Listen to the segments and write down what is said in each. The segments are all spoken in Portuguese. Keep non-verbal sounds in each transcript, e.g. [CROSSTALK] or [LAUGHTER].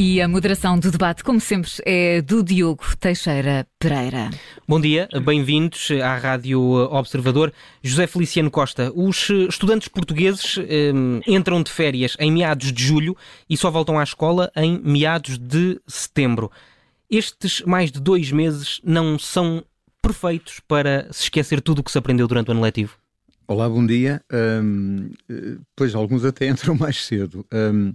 E a moderação do debate, como sempre, é do Diogo Teixeira Pereira. Bom dia, bem-vindos à Rádio Observador. José Feliciano Costa, os estudantes portugueses um, entram de férias em meados de julho e só voltam à escola em meados de setembro. Estes mais de dois meses não são perfeitos para se esquecer tudo o que se aprendeu durante o ano letivo? Olá, bom dia. Um, pois alguns até [LAUGHS] entram mais cedo. Um,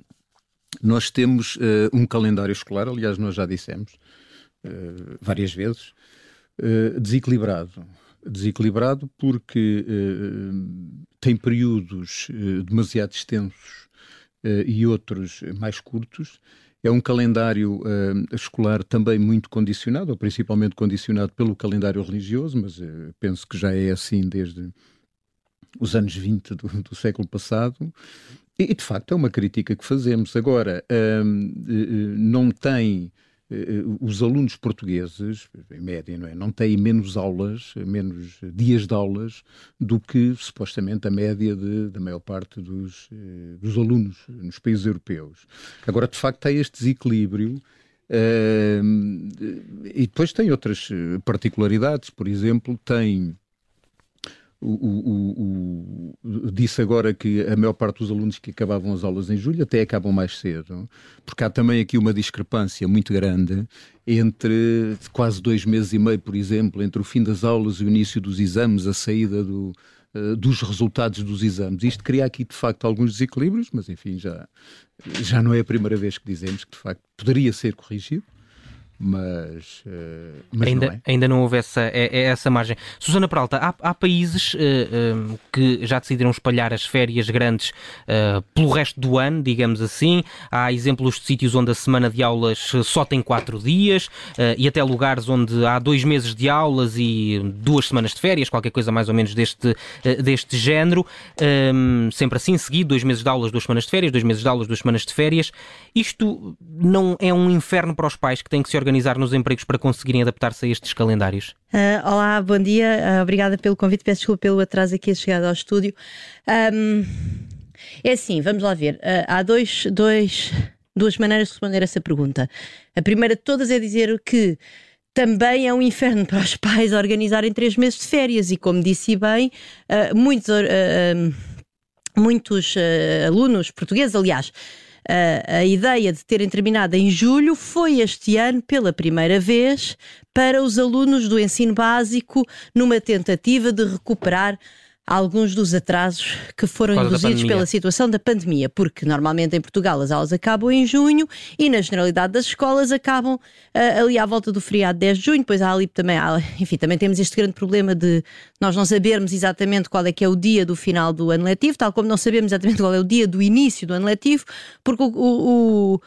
nós temos uh, um calendário escolar, aliás, nós já dissemos uh, várias vezes, uh, desequilibrado. Desequilibrado porque tem períodos demasiado extensos e outros mais curtos. É um calendário escolar também muito condicionado, ou principalmente condicionado pelo calendário religioso, mas penso que já é assim desde os anos 20 do, do século passado. E, de facto, é uma crítica que fazemos. Agora, hum, eh, eh, não tem. Eh, os alunos portugueses, em média, não, é? não têm menos aulas, menos dias de aulas do que supostamente a média de, da maior parte dos, dos alunos nos países europeus. Agora, de facto, há este desequilíbrio. Uh, e depois tem outras particularidades, por exemplo, tem o, o, o, disse agora que a maior parte dos alunos que acabavam as aulas em julho até acabam mais cedo, porque há também aqui uma discrepância muito grande entre quase dois meses e meio, por exemplo, entre o fim das aulas e o início dos exames, a saída do, uh, dos resultados dos exames. Isto cria aqui, de facto, alguns desequilíbrios, mas enfim, já, já não é a primeira vez que dizemos que, de facto, poderia ser corrigido mas, uh, mas ainda, não é. ainda não houve essa, é, é essa margem. Susana Peralta, há, há países uh, eh, um, eh, que já decidiram espalhar as férias grandes uh, pelo resto do ano, digamos assim. Há exemplos de sítios onde a semana de aulas só tem quatro dias e até lugares onde há dois meses de aulas e duas semanas de férias, qualquer coisa mais ou menos deste, deste género. Um, sempre assim, seguido, dois meses de aulas, duas semanas de férias, dois meses de aulas, duas semanas de férias. Isto não é um inferno para os pais que têm que se organizar organizar nos empregos para conseguirem adaptar-se a estes calendários? Uh, olá, bom dia. Uh, obrigada pelo convite. Peço desculpa pelo atraso aqui a chegada ao estúdio. Um, é assim, vamos lá ver. Uh, há dois, dois, duas maneiras de responder essa pergunta. A primeira de todas é dizer que também é um inferno para os [LAUGHS] pais organizarem três meses de férias e, como disse bem, muitos, muitos alunos portugueses, aliás, a, a ideia de terem terminado em julho foi este ano, pela primeira vez, para os alunos do ensino básico, numa tentativa de recuperar alguns dos atrasos que foram induzidos pela situação da pandemia, porque normalmente em Portugal as aulas acabam em junho e na generalidade das escolas acabam uh, ali à volta do feriado 10 de junho, depois há ali também, há, enfim, também temos este grande problema de nós não sabermos exatamente qual é que é o dia do final do ano letivo, tal como não sabemos exatamente qual é o dia do início do ano letivo, porque o, o, o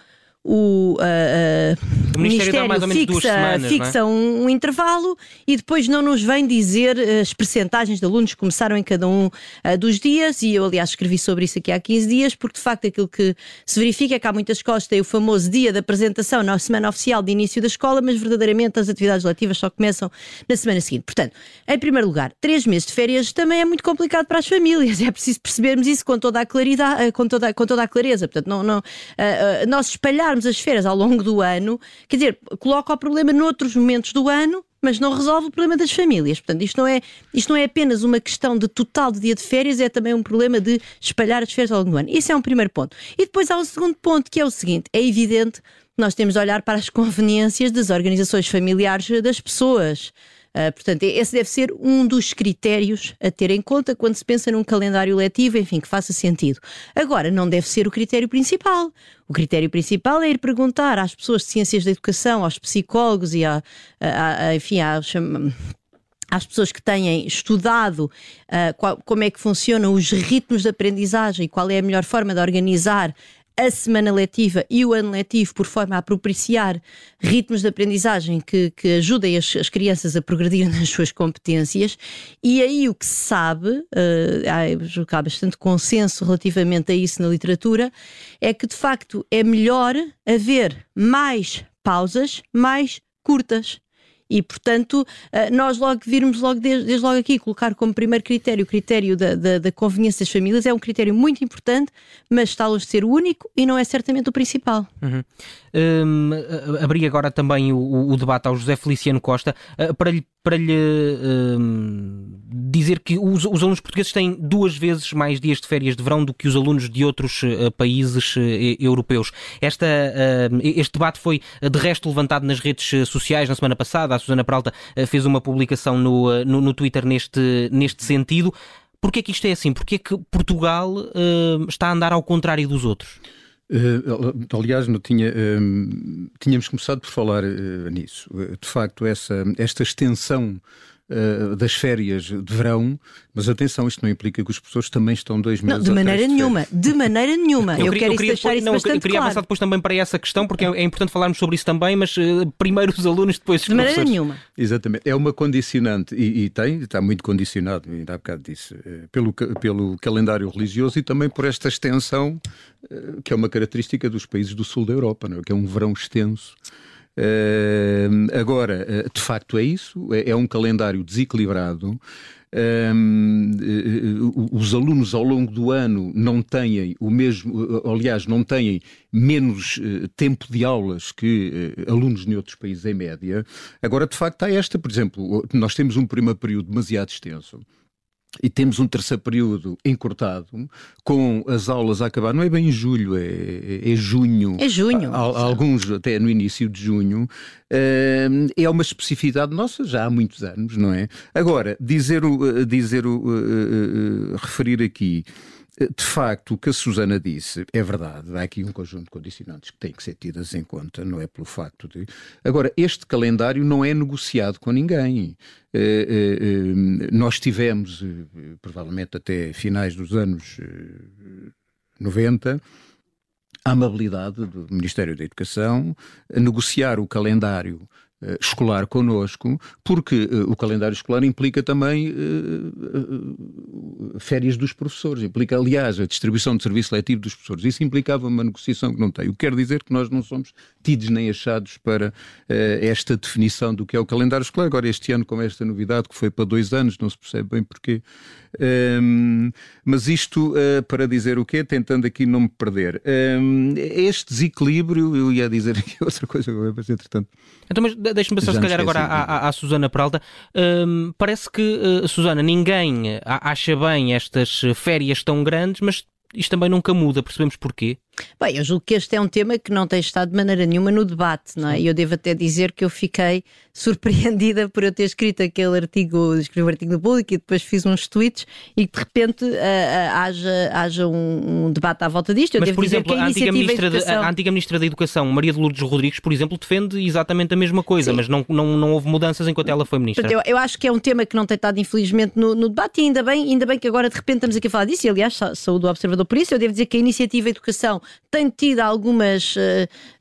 o, uh, uh, o Ministério, Ministério fixa, semanas, fixa é? um, um, intervalo e depois não nos vem dizer as percentagens de alunos que começaram em cada um uh, dos dias e eu aliás escrevi sobre isso aqui há 15 dias porque de facto aquilo que se verifica é que há muitas escolas que têm o famoso dia da apresentação na semana oficial de início da escola, mas verdadeiramente as atividades letivas só começam na semana seguinte. Portanto, em primeiro lugar, três meses de férias também é muito complicado para as famílias, [LAUGHS] é preciso percebermos isso com toda a claridade, com toda, com toda a clareza. Portanto, não, não, nós espalhar as férias ao longo do ano, quer dizer, coloca o problema noutros momentos do ano, mas não resolve o problema das famílias. Portanto, isto não é, isto não é apenas uma questão de total de dia de férias, é também um problema de espalhar as férias ao longo do ano. Isso é um primeiro ponto. E depois há um segundo ponto, que é o seguinte: é evidente nós temos de olhar para as conveniências das organizações familiares das pessoas. Uh, portanto, esse deve ser um dos critérios a ter em conta quando se pensa num calendário letivo, enfim, que faça sentido. Agora, não deve ser o critério principal. O critério principal é ir perguntar às pessoas de ciências da educação, aos psicólogos e a enfim, às pessoas que têm estudado uh, qual, como é que funcionam os ritmos de aprendizagem e qual é a melhor forma de organizar a semana letiva e o ano letivo por forma a propiciar ritmos de aprendizagem que, que ajudem as, as crianças a progredir [LAUGHS] nas suas competências. E aí o que se sabe, uh, há bastante consenso relativamente a isso na literatura, é que de facto é melhor haver mais pausas mais curtas E, portanto, eh, nós logo virmos logo desde, desde logo aqui colocar como primeiro critério o critério da, da, da, conveniência das famílias é um critério muito importante, mas está longe de ser o único e não é certamente o principal. Uhum. Um, abri agora também o, o, debate ao José Feliciano Costa uh, para lhe, para lhe um, dizer que os, os, alunos portugueses têm duas vezes mais dias de férias de verão do que os alunos de outros uh, países uh, europeus. Esta, este debate foi de resto levantado nas redes sociais na semana passada. A Susana Peralta fez uma publicação no, no, no Twitter neste, neste sentido. Porquê que isto é assim? Porquê que Portugal está a andar ao contrário dos outros? Uh, aliás, não tinha, uh, tínhamos começado por falar uh, nisso. de facto, essa, esta extensão uh, das férias de verão, mas atenção, isto não implica que os professores também estão dois meses Não, de maneira nenhuma, de maneira nenhuma. Eu, eu queria, eu queria deixar depois, isso não, bastante eu queria claro. avançar depois também para essa questão, porque é, é importante falarmos sobre isso também, mas uh, primeiro os alunos, depois os De maneira nenhuma. Exatamente. É uma condicionante, e, e, tem, está muito condicionado, ainda há bocado disse, uh, pelo, pelo calendário religioso e também por esta extensão, que é uma característica dos países do sul da Europa, não é? que é um verão extenso. Uh, agora, uh, de facto, é isso, é, é um calendário desequilibrado. Uh, os alunos ao longo do ano não têm o mesmo, aliás, não têm menos tempo de aulas que alunos de outros países em média. Agora, de facto, há esta, por exemplo, nós temos um primeiro período demasiado extenso e temos um terceiro período encurtado, com as aulas a acabar, não é bem em julho, é, é, é junho. É junho. A, alguns até no início de junho. Uh, é uma especificidade nossa já há muitos anos, não é? Agora, dizer o, dizer o, uh, referir aqui de facto, o que a Susana disse é verdade. Há aqui um conjunto de condicionantes que têm que ser tidas em conta, não é pelo facto de. Agora, este calendário não é negociado com ninguém. Eh, eh, eh, nós tivemos, provavelmente até finais dos anos 90, a amabilidade do Ministério da Educação a negociar o calendário escolar connosco, porque uh, o calendário escolar implica também uh, férias dos professores, implica, aliás, a distribuição de serviço letivo dos professores. Isso implicava uma negociação que não tem. O que quer dizer que nós não somos tidos nem achados para esta definição do que é o calendário escolar. Agora, este ano, com esta novidade, que foi para dois anos, não se percebe bem porquê. Um, mas isto para dizer o quê? Tentando aqui não me perder. Um, este desequilíbrio, eu ia dizer aqui [LAUGHS] outra coisa, mas entretanto. Então, mas deixa-me passar, se calhar, agora à, à, à, Susana Peralta. Um, parece que, uh, Susana, ninguém acha bem estas férias tão grandes, mas isto também nunca muda. Percebemos porquê? Bem, eu julgo que este é um tema que não tem estado de maneira nenhuma no debate, não é? E eu devo até dizer que eu fiquei [LAUGHS] surpreendida por eu ter escrito aquele artigo, escrevi um artigo no público e depois fiz uns tweets e que de repente uh, uh, haja, haja um, um, debate à volta disto. Eu Mas, por exemplo, a, a, antiga ministra de, a, antiga Ministra da Educação, Maria de Lourdes Rodrigues, por exemplo, defende exatamente a mesma coisa, Sim. mas não, não, não houve mudanças enquanto ela foi Ministra. Eu, eu, acho que é um tema que não tem estado, infelizmente, no, no, debate e ainda bem, ainda bem que agora de repente estamos aqui a falar disso e, aliás, saúde do Observador por isso. Eu devo dizer que a Iniciativa Educação tem tido algumas, uh,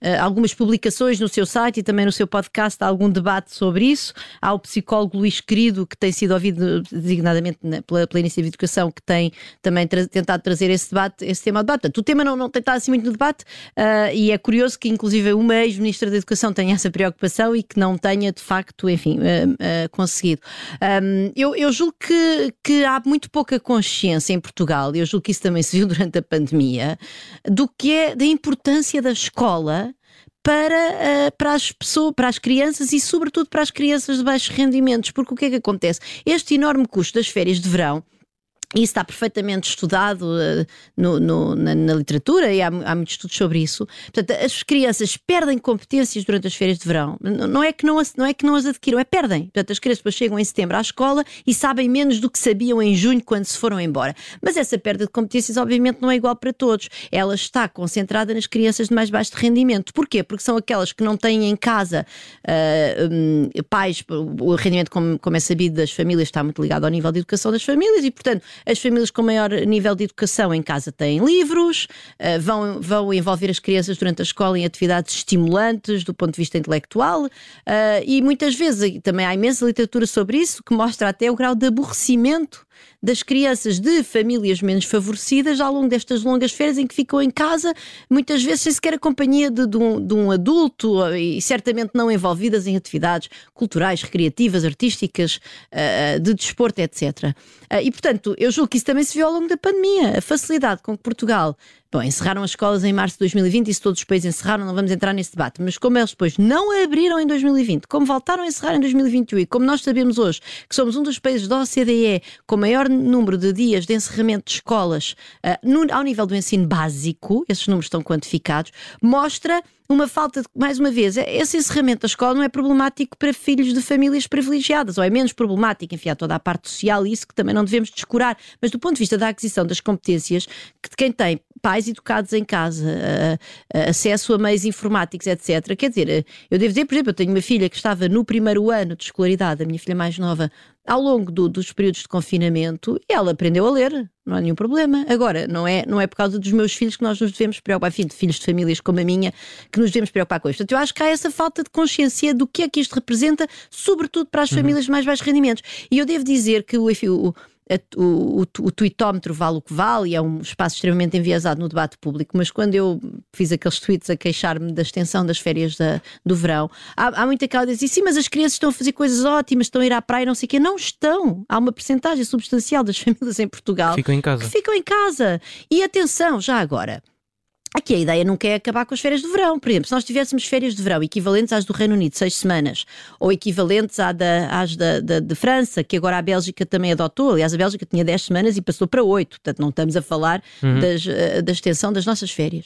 uh, algumas publicações no seu site e também no seu podcast, algum debate sobre isso. Há o psicólogo Luís Querido, que tem sido ouvido designadamente pela, pela Iniciativa de Educação, que tem também tra tentado trazer esse debate, esse tema ao debate. Portanto, o tema não, não tem estado assim muito no debate uh, e é curioso que, inclusive, uma ex-ministra da Educação tenha essa preocupação e que não tenha, de facto, enfim, conseguido. Um, eu, eu julgo que, que há muito pouca consciência em Portugal, e eu julgo que isso também se viu [LAUGHS] durante a pandemia, do que é da importância da escola para, uh, para as pessoas, para as crianças e, sobretudo, para as crianças de baixos rendimentos. Porque o que é que acontece? Este enorme custo das férias de verão isso está perfeitamente estudado uh, no, no, na, na, literatura e há, há, muitos estudos sobre isso. Portanto, as crianças perdem competências durante as férias de verão. Não é que não as, não, é que não as adquiram, é perdem. Portanto, as crianças chegam em setembro à escola e sabem menos do que sabiam em junho quando se foram embora. Mas essa perda de competências, obviamente, não é igual para todos. Ela está concentrada nas crianças de mais baixo rendimento. Porquê? Porque são aquelas que não têm em casa uh, um, pais. O rendimento, como, como é sabido, das famílias está muito ligado ao nível de educação das famílias e, portanto, as famílias com maior nível de educação em casa têm livros, uh, vão, vão envolver as crianças durante a escola em atividades estimulantes do ponto de vista intelectual uh, e muitas vezes também há imensa literatura sobre isso que mostra até o grau de aborrecimento das crianças de famílias menos favorecidas ao longo destas longas férias em que ficam em casa, muitas vezes sem sequer a companhia de, de, um, de um, adulto e certamente não envolvidas em atividades culturais, recreativas, artísticas, uh, de desporto, etc. E, portanto, eu julgo que isso também se viu ao longo da pandemia. A facilidade com que Portugal Bom, encerraram as escolas em março de 2020 e se todos os países encerraram, não vamos entrar nesse debate. Mas como eles depois não abriram em 2020, como voltaram a encerrar em 2021 e como nós sabemos hoje que somos um dos países da OCDE com maior número de dias de encerramento de escolas uh, no, ao nível do ensino básico, esses números estão quantificados, mostra uma falta de, mais uma vez, esse encerramento da escola não é problemático para filhos de famílias privilegiadas, ou é menos problemático, enfim, há toda a parte social e isso que também não devemos descurar, mas do ponto de vista da aquisição das competências, que de quem tem pais educados em casa, acesso a meios informáticos, etc. Quer dizer, eu devo dizer, por exemplo, eu tenho uma filha que estava no primeiro ano de escolaridade, a minha filha mais nova, ao longo do, dos períodos de confinamento, ela aprendeu a ler, não há nenhum problema. Agora, não é, não é por causa dos meus filhos que nós nos devemos preocupar, enfim, de filhos de famílias como a minha, que nos devemos preocupar com isto. Portanto, eu acho que há essa falta de consciência do que é que isto representa, sobretudo para as uhum. famílias de mais baixos rendimentos. E eu devo dizer que o, enfim, o o, o, o tuitómetro vale o que vale e é um espaço extremamente enviesado no debate público, mas quando eu fiz aqueles tweets a queixar-me da extensão das férias da, do verão, há, há muita calma diz sim, mas as crianças estão a fazer coisas ótimas, estão a ir à praia, não sei o quê. Não estão. Há uma percentagem substancial das [LAUGHS] famílias em Portugal ficam em casa. que ficam em casa. E atenção, já agora. Aqui a ideia nunca é acabar com as férias de verão. Por exemplo, se nós tivéssemos férias de verão equivalentes às do Reino Unido, seis semanas, ou equivalentes à da, às da, da, de França, que agora a Bélgica também adotou. Aliás, a Bélgica tinha dez semanas e passou para oito. Portanto, não estamos a falar uhum. das, eh, da extensão das nossas férias.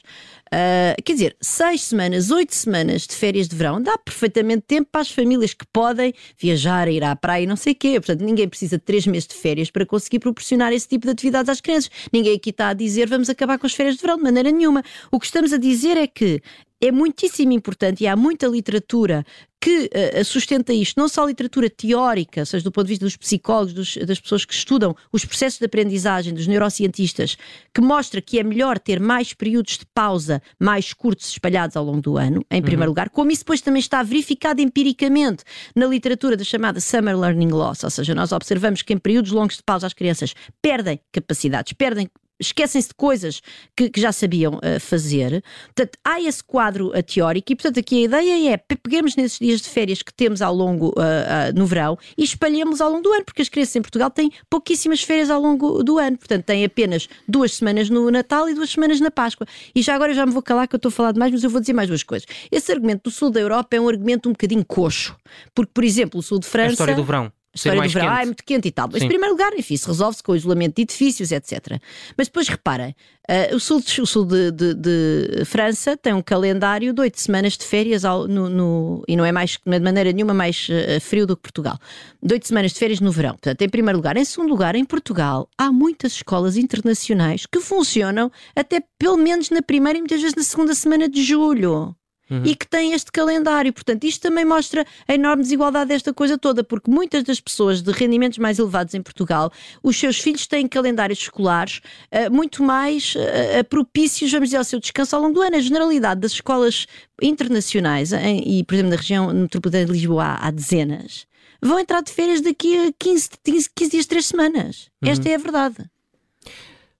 Uh, quer dizer, seis semanas, oito semanas de férias de verão dá perfeitamente tempo para as famílias que podem viajar, ir à praia e não sei o quê. Portanto, ninguém precisa de três meses de férias para conseguir proporcionar esse tipo de atividades às crianças. Ninguém aqui está a dizer vamos acabar com as férias de verão de maneira nenhuma. O que estamos a dizer é que é muitíssimo importante e há muita literatura que uh, sustenta isto, não só literatura teórica, ou seja, do ponto de vista dos psicólogos, dos, das pessoas que estudam os processos de aprendizagem, dos neurocientistas, que mostra que é melhor ter mais períodos de pausa mais curtos espalhados ao longo do ano, em primeiro uhum. lugar, como isso depois também está verificado empiricamente na literatura da chamada Summer Learning Loss, ou seja, nós observamos que em períodos longos de pausa as crianças perdem capacidades, perdem esquecem-se de coisas que, que já sabiam uh, fazer. Portanto, há esse quadro uh, teórico e, portanto, aqui a ideia é peguemos nesses dias de férias que temos ao longo uh, no verão e espalhemos ao longo do ano, porque as crianças em Portugal têm pouquíssimas férias ao longo do ano. Portanto, têm apenas duas semanas no Natal e duas semanas na Páscoa. E já agora eu já me vou calar que eu estou a falar demais, mas eu vou dizer mais duas coisas. Esse argumento do sul da Europa é um argumento um bocadinho coxo, porque, por exemplo, o sul de França. A história do verão história do verão, ah, é muito quente e tal. Mas, Sim. em primeiro lugar, enfim, isso resolve-se com o isolamento de edifícios, etc. Mas depois reparem, uh, o sul, de, o sul de, de, de, França tem um calendário de oito semanas de férias ao, no, no, e não é mais, de maneira nenhuma mais uh, frio do que Portugal. De oito semanas de férias no verão. Portanto, em primeiro lugar. Em segundo lugar, em Portugal, há muitas escolas internacionais que funcionam até pelo menos na primeira e muitas vezes na segunda semana de julho uhum. e que tem este calendário. Portanto, isto também mostra a enorme desigualdade desta coisa toda, porque muitas das pessoas de rendimentos mais elevados em Portugal, os seus filhos têm calendários escolares uh, muito mais uh, propícios, vamos dizer, ao seu descanso ao longo do ano. A generalidade das escolas internacionais, em, e por exemplo na região metropolitana de Lisboa há, dezenas, vão entrar de férias daqui a 15, 15, 15 dias, 3 semanas. Uhum. Esta é a verdade.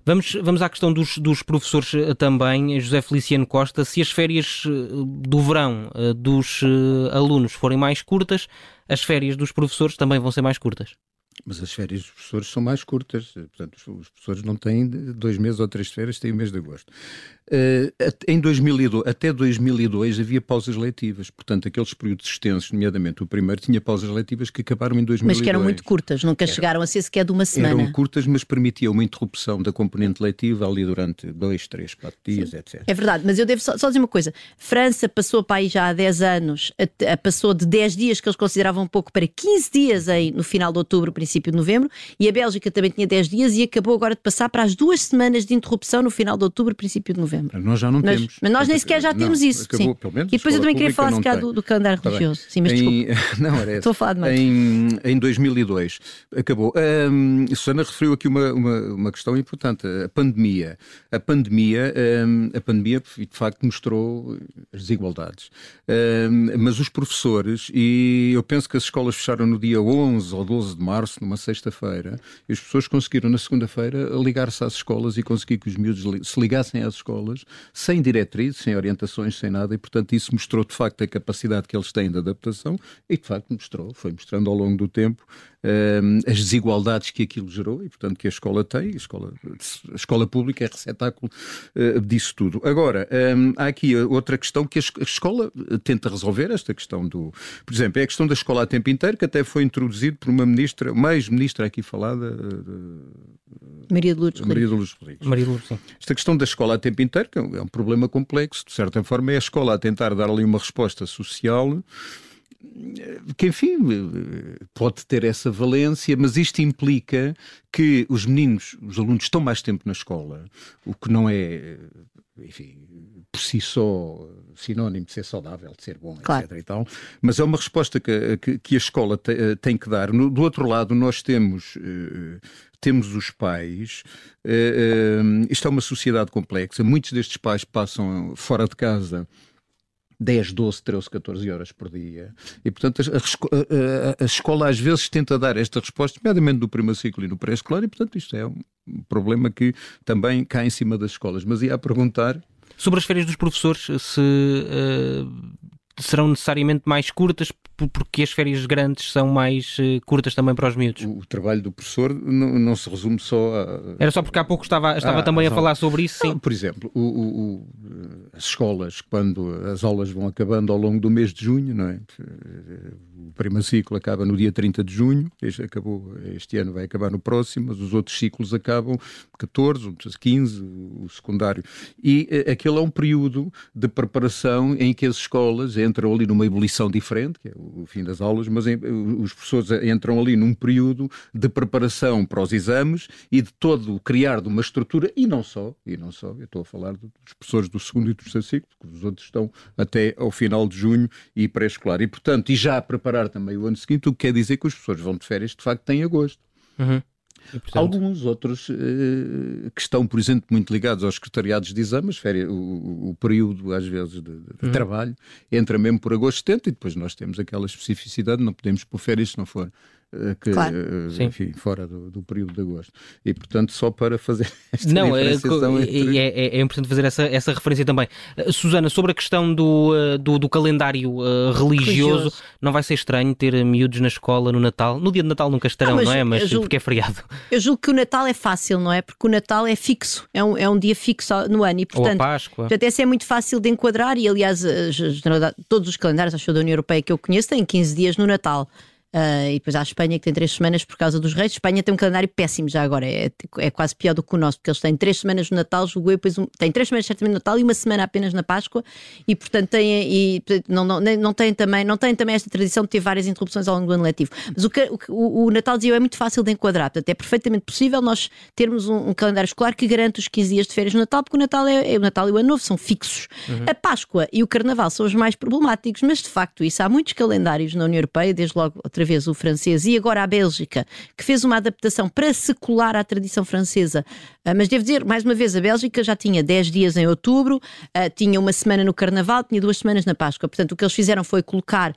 Vamos, vamos à questão dos, dos professores eh, também, José Feliciano Costa. Se as férias eh, do verão eh, dos alunos forem mais curtas, as férias dos professores também vão ser mais curtas? Mas as férias dos professores são mais curtas, portanto, os professores não têm dois meses ou três férias, têm o mês de agosto. Uh, em 2002, até 2002 havia pausas letivas, portanto, aqueles períodos extensos, nomeadamente o primeiro, tinha pausas letivas que acabaram em 2002. Mas que eram muito curtas, nunca eram, chegaram a ser sequer de uma semana. Eram curtas, mas permitiam uma interrupção da componente letiva ali durante dois, três, quatro dias, Sim. etc. É verdade, mas eu devo só, só, dizer uma coisa: França passou para aí já há 10 anos, a, a, passou de 10 dias que eles consideravam pouco para 15 dias em, no final de outubro, princípio de novembro, e a Bélgica também tinha 10 dias e acabou agora de passar para as duas semanas de interrupção no final de outubro, princípio de novembro novembro. Nós já não nós, temos. Mas nós nem sequer já temos isso. Acabou, e depois eu também queria falar se do, do calendário tá religioso. Sim, mas em, [LAUGHS] Não, era Estou a falar demais. Em, em 2002 acabou. Um, Susana referiu aqui uma, uma, uma, questão importante: a pandemia. A pandemia, um, a pandemia de facto mostrou as desigualdades. Um, mas os professores, e eu penso que as escolas fecharam no dia 11 ou 12 de março, numa sexta-feira e as pessoas conseguiram na segunda-feira ligar-se às escolas e conseguir que os miúdos se ligassem às escolas sem diretrizes, sem orientações, sem nada, e portanto isso mostrou de facto a capacidade que eles têm de adaptação e de facto mostrou, foi mostrando ao longo do tempo uh, as desigualdades que aquilo gerou e portanto que a escola tem, a escola, a escola pública é receptáculo uh, disso tudo. Agora, um, há aqui outra questão que a escola tenta resolver, esta questão do, por exemplo, é a questão da escola a tempo inteiro, que até foi introduzido por uma ministra, uma ex-ministra aqui falada, Maria de Lourdes Maria de Lourdes Rodrigues. Maria de Lourdes, sim. Esta questão da escola a tempo inteiro, que é um problema complexo, de certa forma, é a escola a tentar dar ali uma resposta social que enfim pode ter essa valência, mas isto implica que os meninos, os alunos estão mais tempo na escola, o que não é, enfim, por si só sinónimo de ser saudável, de ser bom, claro. etc. E tal. Mas é uma resposta que, que, que a escola te, tem que dar. No, do outro lado, nós temos. Uh, temos os pais. Uh, uh, isto é uma sociedade complexa. Muitos destes pais passam fora de casa 10, 12, 13, 14 horas por dia. E, portanto, a, a, a, escola às vezes tenta dar esta resposta, nomeadamente no primeiro ciclo e no pré-escolar, e, portanto, isto é um problema que também cai em cima das escolas. Mas ia a perguntar. Sobre as férias dos professores, se uh, serão necessariamente mais curtas porque as férias grandes são mais uh, curtas também para os miúdos. O, o trabalho do professor não, não, se resume só a... Era só porque há pouco estava, estava ah, também a falar sobre isso, sim. por exemplo, o, o, as escolas, quando as aulas vão acabando ao longo do mês de junho, não é? O primeiro ciclo acaba no dia 30 de junho, este, acabou, este ano vai acabar no próximo, mas os outros ciclos acabam 14, 15, o secundário. E aquele é um período de preparação em que as escolas, entram ali numa ebulição diferente, que é o fim das aulas, mas os professores entram ali num período de preparação para os exames e de todo o criar de uma estrutura, e não só, e não só, eu estou a falar dos professores do segundo e terceiro ciclo, que os outros estão até ao final de junho e pré-escolar. E, portanto, e já a preparar também o ano seguinte, o que quer dizer que os professores vão de férias, de facto, em agosto. Uhum. Portanto... Alguns outros uh, que estão, por exemplo, muito ligados aos secretariados de exames, férias, o, o, período, às vezes, de, de uhum. trabalho, entra mesmo por agosto 70 e depois nós temos aquela especificidade, não podemos pôr férias se não for eh, que, claro. Eh, enfim, fora do, do, período de agosto. E, portanto, só para fazer [LAUGHS] esta Não, é, entre... é, é, é, importante fazer essa, essa referência também. Uh, Susana, sobre a questão do, uh, do, do, calendário uh, religioso, religioso, não vai ser estranho ter miúdos na escola no Natal? No dia de Natal nunca estarão, não, não é? Mas julgo, porque é feriado. Eu julgo que o Natal é fácil, não é? Porque o Natal é fixo, é um, é um dia fixo no ano e, portanto, Ou a Páscoa. portanto esse é muito fácil de enquadrar e, aliás, todos os calendários, acho da União Europeia que eu conheço, têm 15 dias no Natal. Uh, e depois há a Espanha que tem três semanas por causa dos reis. A Espanha tem um calendário péssimo já agora, é, é quase pior do que o nosso, porque eles têm três semanas no Natal, julgo eu, depois um, têm três semanas certamente no Natal e uma semana apenas na Páscoa, e portanto têm, e, não, não, não, têm também, não têm também esta tradição de ter várias interrupções ao longo do ano letivo. Mas o, que, o, o Natal dizia é muito fácil de enquadrar, portanto é perfeitamente possível nós termos um, um, calendário escolar que garante os 15 dias de férias no Natal, porque o Natal, é, é o Natal e o Ano Novo são fixos. Uhum. A Páscoa e o Carnaval são os mais problemáticos, mas de facto isso há muitos calendários na União Europeia, desde logo outra vez o francês e agora a Bélgica, que fez uma adaptação para secular à tradição francesa. Uh, mas devo dizer, mais uma vez, a Bélgica já tinha 10 dias em outubro, uh, tinha uma semana no Carnaval, tinha duas semanas na Páscoa. Portanto, o que eles fizeram foi colocar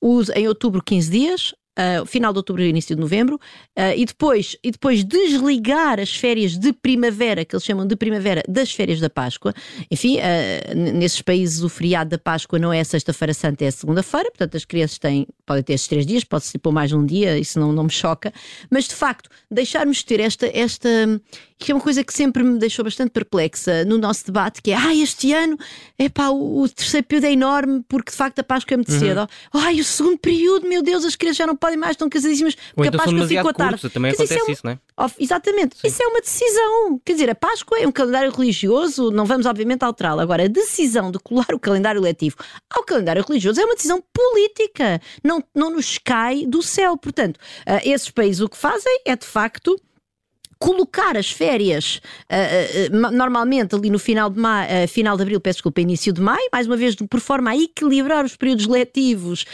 os, em outubro 15 dias, Uh, final de outubro e início de novembro, uh, e, depois, e depois desligar as férias de primavera, que eles chamam de primavera, das férias da Páscoa. Enfim, uh, nesses países o feriado da Páscoa não é sexta-feira santa, é segunda-feira, portanto as crianças têm, podem ter esses três dias, pode-se pôr mais um dia, isso não, não me choca, mas de facto, deixarmos ter esta, esta que é uma coisa que sempre me deixou bastante perplexa no nosso debate, que é, ah, este ano, epá, o, o terceiro período é enorme, porque de facto a Páscoa é muito uhum. cedo. Ai, o segundo período, meu Deus, as crianças já não podem mais, estão casadíssimas, porque então a Páscoa ficou à tarde. Também acontece isso, é um... isso, não é? Exatamente, Sim. isso é uma decisão. Quer dizer, a Páscoa é um calendário religioso, não vamos obviamente alterá-lo. Agora, a decisão de colar o calendário letivo ao calendário religioso é uma decisão política, não, não nos cai do céu. Portanto, uh, esses países o que fazem é de facto colocar as férias uh, uh, normalmente ali no final de, maio, final de abril, peço desculpa, início de maio, mais uma vez por forma a equilibrar os períodos letivos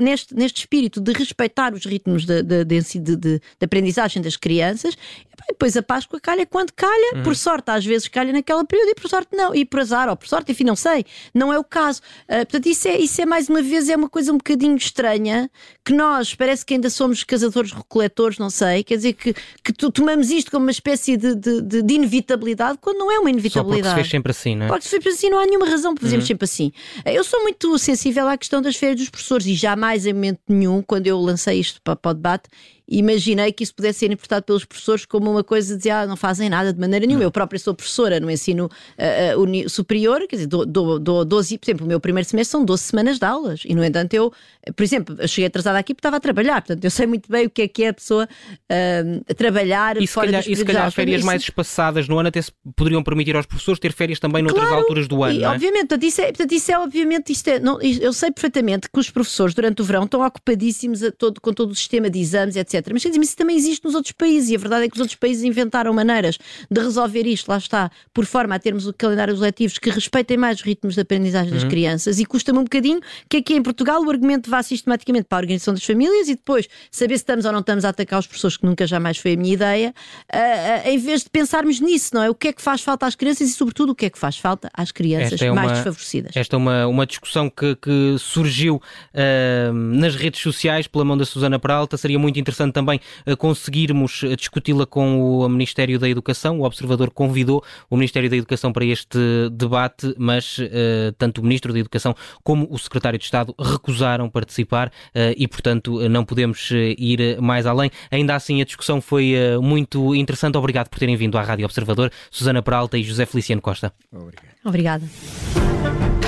neste, neste espírito de respeitar os ritmos de, de, de, de, aprendizagem das crianças. E depois a Páscoa calha quando calha, uhum. por sorte às vezes calha naquela período e por sorte não, e por azar ou por sorte, enfim, não sei, não é o caso. portanto, isso é, isso é mais uma vez é uma coisa um bocadinho estranha que nós parece que ainda somos casadores recoletores, não sei, quer dizer que, que tomamos isto como uma espécie de, de, de, de inevitabilidade quando não é uma inevitabilidade. Só porque se fez sempre assim, não é? Porque se fez assim, não há nenhuma razão para fazermos uhum. sempre assim. Eu sou muito sensível à questão das férias dos professores e jamais em momento nenhum, quando eu lancei isto para, para o debate, imaginei que isso pudesse ser interpretado pelos professores como uma coisa de dizer, ah, não fazem nada de maneira nenhuma. Não. Eu própria sou professora no ensino uh, superior, quer dizer, dou, dou, dou 12, por exemplo, o meu primeiro semestre são 12 semanas de aulas e, no entanto, eu, por exemplo, cheguei atrasada aqui porque estava a trabalhar, portanto, eu sei muito bem o que é que é a pessoa uh, a trabalhar e fora calhar, E se calhar férias mais espaçadas no ano até se poderiam permitir aos professores ter férias também noutras claro, alturas do ano, e, é? Obviamente, portanto, isso é, portanto, isso é obviamente, isto é, não, eu sei perfeitamente que os professores durante o verão estão ocupadíssimos todo, com todo o sistema de exames, etc. Mas quer dizer, isso também existe nos outros países e a verdade é que os outros países inventaram maneiras de resolver isto, lá está, por forma a termos o calendário letivos que respeitem mais os ritmos de aprendizagem das uhum. crianças e custa-me um bocadinho que aqui em Portugal o argumento vá sistematicamente para a organização das famílias e depois saber se estamos ou não estamos a atacar os professores, que nunca jamais foi a minha ideia, uh, uh, em vez de pensarmos nisso, não é? O que é que faz falta às crianças e, sobretudo, o que é que faz falta às crianças é mais desfavorecidas. Esta é uma, uma discussão que, que surgiu uh, nas redes sociais pela mão da Susana Peralta. Seria muito interessante também conseguirmos discuti-la com o Ministério da Educação. O Observador convidou o Ministério da Educação para este debate, mas uh, tanto o Ministro da Educação como o Secretário de Estado recusaram participar e, portanto, não podemos eh, ir mais além. Ainda assim, a discussão foi muito interessante. Obrigado por terem vindo à Rádio Observador, Susana Peralta e José Feliciano Costa. Obrigado. Obrigada.